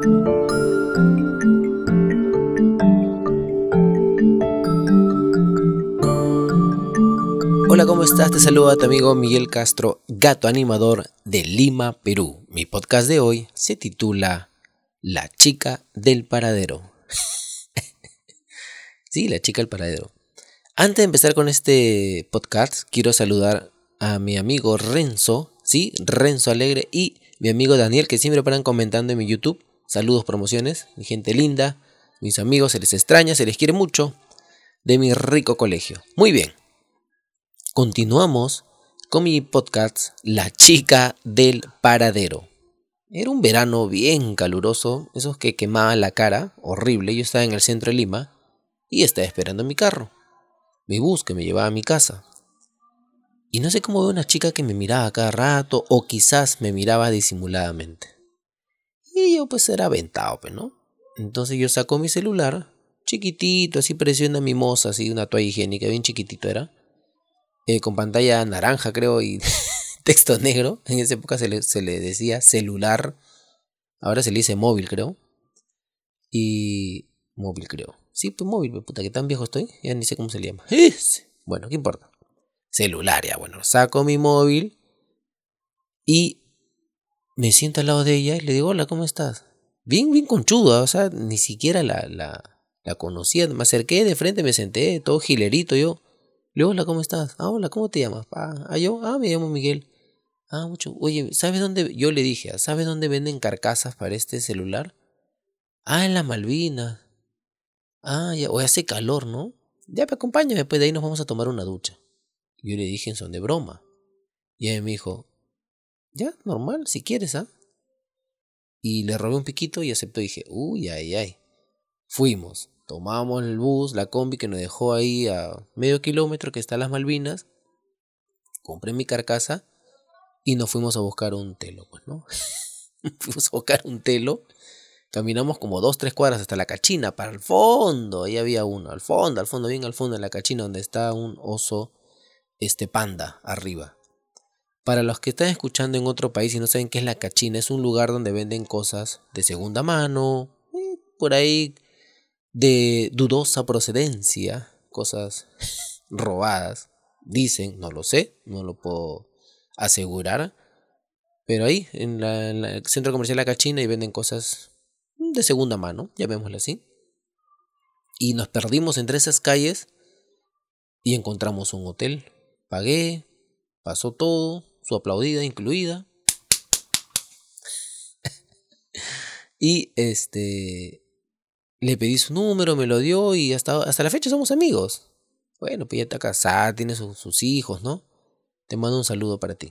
Hola, ¿cómo estás? Te saluda tu amigo Miguel Castro, gato animador de Lima, Perú. Mi podcast de hoy se titula La chica del paradero. sí, la chica del paradero. Antes de empezar con este podcast, quiero saludar a mi amigo Renzo, sí, Renzo Alegre y mi amigo Daniel, que siempre paran comentando en mi YouTube. Saludos, promociones, mi gente linda, mis amigos, se les extraña, se les quiere mucho, de mi rico colegio. Muy bien, continuamos con mi podcast La chica del paradero. Era un verano bien caluroso, esos que quemaban la cara, horrible. Yo estaba en el centro de Lima y estaba esperando mi carro, mi bus que me llevaba a mi casa. Y no sé cómo veo una chica que me miraba cada rato o quizás me miraba disimuladamente. Y yo pues era aventado, pues, ¿no? Entonces yo saco mi celular, chiquitito, así parecía una mimosa, así una toalla higiénica, bien chiquitito era. Eh, con pantalla naranja creo y texto negro. En esa época se le, decía celular. Ahora se le dice móvil creo. Y móvil creo. Sí, pues móvil, pues, puta, que tan viejo estoy. Ya ni sé cómo se le llama. Bueno, ¿qué importa? celular, ya bueno, saco mi móvil y me siento al lado de ella y le digo, hola, ¿cómo estás? Bien, bien conchuda, o sea, ni siquiera la, la, la conocía, me acerqué de frente, me senté, todo gilerito yo. Le digo, hola, ¿cómo estás? Ah, hola, ¿cómo te llamas? Ah, yo, ah, me llamo Miguel. Ah, mucho. Oye, ¿sabes dónde? Yo le dije, ¿sabes dónde venden carcasas para este celular? Ah, en la Malvinas. Ah, ya, hoy hace calor, ¿no? Ya, me acompáñame, pues, de ahí nos vamos a tomar una ducha. Yo le dije son de broma. Y ella me dijo, ya, normal, si quieres, ¿ah? Y le robé un piquito y aceptó. Dije, uy, ay, ay. Fuimos, tomamos el bus, la combi que nos dejó ahí a medio kilómetro que está en las Malvinas. Compré mi carcasa y nos fuimos a buscar un telo, pues, ¿no? fuimos a buscar un telo. Caminamos como dos, tres cuadras hasta la cachina, para el fondo. Ahí había uno, al fondo, al fondo, bien al fondo de la cachina, donde está un oso este panda arriba. Para los que están escuchando en otro país y no saben qué es la cachina, es un lugar donde venden cosas de segunda mano, por ahí de dudosa procedencia, cosas robadas, dicen, no lo sé, no lo puedo asegurar, pero ahí en, el centro comercial La Cachina y venden cosas de segunda mano, llamémoslo así. Y nos perdimos entre esas calles y encontramos un hotel Pagué, pasó todo, su aplaudida incluida. y este le pedí su número, me lo dio y hasta, hasta la fecha somos amigos. Bueno, pues ya está casada, tiene sus hijos, ¿no? Te mando un saludo para ti.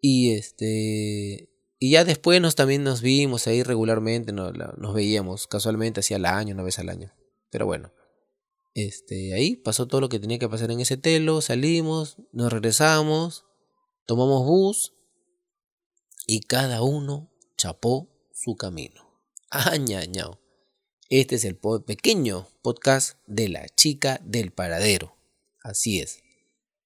Y este. Y ya después nos también nos vimos ahí regularmente, nos, nos veíamos casualmente hacía el año, una vez al año. Pero bueno. Este, ahí pasó todo lo que tenía que pasar en ese telo, salimos, nos regresamos, tomamos bus y cada uno chapó su camino. Añañao. Este es el pequeño podcast de la chica del paradero. Así es.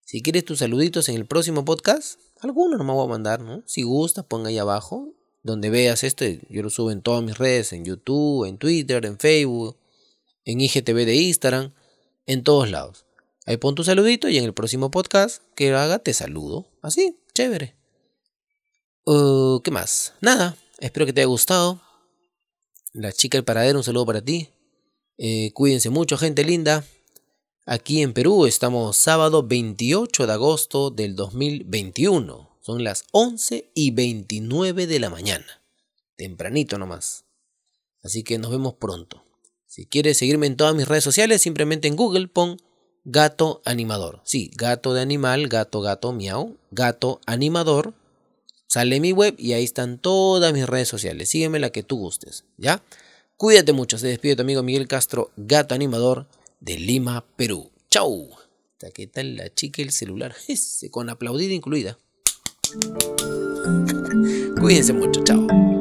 Si quieres tus saluditos en el próximo podcast, alguno no me voy a mandar, ¿no? Si gusta, ponga ahí abajo. Donde veas esto, yo lo subo en todas mis redes, en YouTube, en Twitter, en Facebook, en IGTV de Instagram, en todos lados. Ahí pon tu saludito y en el próximo podcast que haga te saludo. Así, chévere. Uh, ¿Qué más? Nada, espero que te haya gustado. La chica del paradero, un saludo para ti. Eh, cuídense mucho, gente linda. Aquí en Perú estamos sábado 28 de agosto del 2021. Son las 11 y 29 de la mañana. Tempranito nomás. Así que nos vemos pronto. Si quieres seguirme en todas mis redes sociales, simplemente en Google pon gato animador. Sí, gato de animal, gato, gato, miau, gato animador. Sale mi web y ahí están todas mis redes sociales. Sígueme la que tú gustes, ¿ya? Cuídate mucho. Se despide tu amigo Miguel Castro, gato animador de Lima, Perú. ¡Chau! ¿Qué tal la chica el celular? Con aplaudida incluida. Cuídense mucho, chao.